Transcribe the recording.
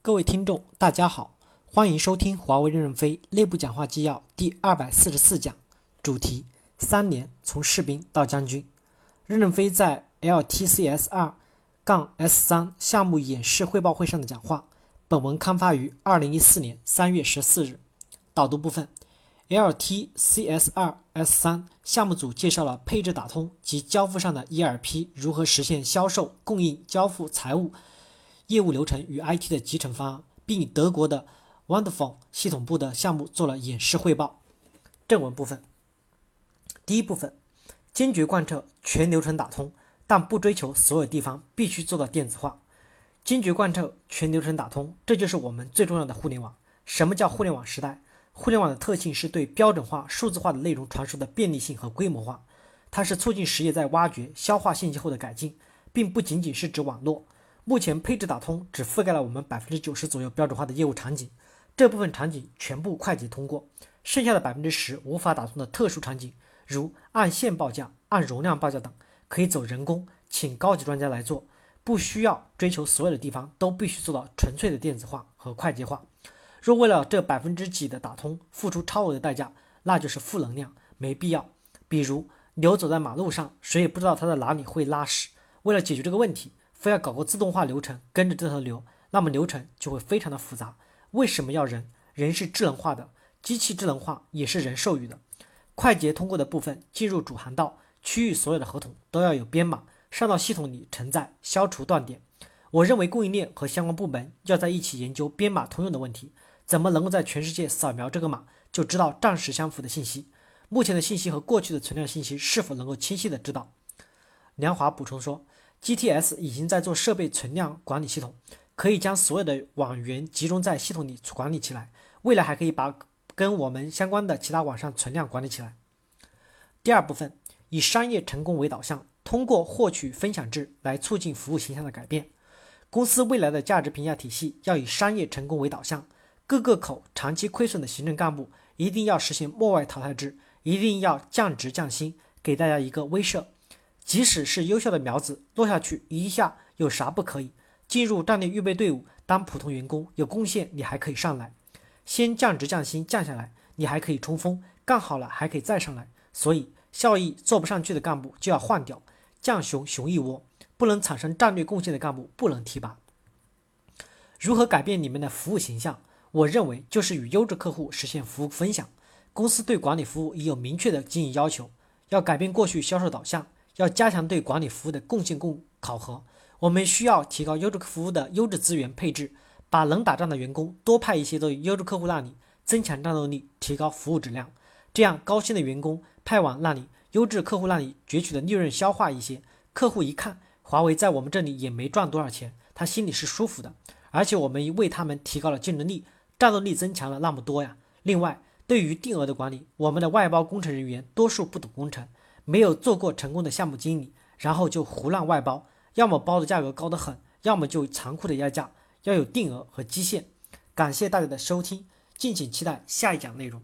各位听众，大家好，欢迎收听华为任正非内部讲话纪要第二百四十四讲，主题：三年从士兵到将军。任正非在 LTCS 二杠 S 三项目演示汇报会上的讲话。本文刊发于二零一四年三月十四日。导读部分：LTCS 二 S 三项目组介绍了配置打通及交付上的 ERP 如何实现销售、供应、交付、财务。业务流程与 IT 的集成方案，并以德国的 Wonderful 系统部的项目做了演示汇报。正文部分，第一部分，坚决贯彻全流程打通，但不追求所有地方必须做到电子化。坚决贯彻全流程打通，这就是我们最重要的互联网。什么叫互联网时代？互联网的特性是对标准化、数字化的内容传输的便利性和规模化，它是促进实业在挖掘、消化信息后的改进，并不仅仅是指网络。目前配置打通只覆盖了我们百分之九十左右标准化的业务场景，这部分场景全部快捷通过，剩下的百分之十无法打通的特殊场景，如按线报价、按容量报价等，可以走人工，请高级专家来做，不需要追求所有的地方都必须做到纯粹的电子化和快捷化。若为了这百分之几的打通付出超额的代价，那就是负能量，没必要。比如牛走在马路上，谁也不知道它在哪里会拉屎，为了解决这个问题。非要搞个自动化流程跟着这头牛，那么流程就会非常的复杂。为什么要人？人是智能化的，机器智能化也是人授予的。快捷通过的部分进入主航道区域，所有的合同都要有编码上到系统里承载，消除断点。我认为供应链和相关部门要在一起研究编码通用的问题，怎么能够在全世界扫描这个码就知道账实相符的信息？目前的信息和过去的存量信息是否能够清晰的知道？梁华补充说。GTS 已经在做设备存量管理系统，可以将所有的网源集中在系统里管理起来。未来还可以把跟我们相关的其他网上存量管理起来。第二部分以商业成功为导向，通过获取分享制来促进服务形象的改变。公司未来的价值评价体系要以商业成功为导向，各个口长期亏损的行政干部一定要实行末外淘汰制，一定要降职降薪，给大家一个威慑。即使是优秀的苗子落下去一下有啥不可以？进入战略预备队伍当普通员工有贡献，你还可以上来，先降职降薪降下来，你还可以冲锋，干好了还可以再上来。所以效益做不上去的干部就要换掉，降熊熊一窝，不能产生战略贡献的干部不能提拔。如何改变你们的服务形象？我认为就是与优质客户实现服务分享。公司对管理服务已有明确的经营要求，要改变过去销售导向。要加强对管理服务的贡献共考核，我们需要提高优质服务的优质资源配置，把能打仗的员工多派一些到优质客户那里，增强战斗力，提高服务质量。这样高薪的员工派往那里，优质客户那里攫取的利润消化一些，客户一看华为在我们这里也没赚多少钱，他心里是舒服的。而且我们为他们提高了竞争力，战斗力增强了那么多呀。另外，对于定额的管理，我们的外包工程人员多数不懂工程。没有做过成功的项目经理，然后就胡乱外包，要么包的价格高得很，要么就残酷的压价，要有定额和基线。感谢大家的收听，敬请期待下一讲内容。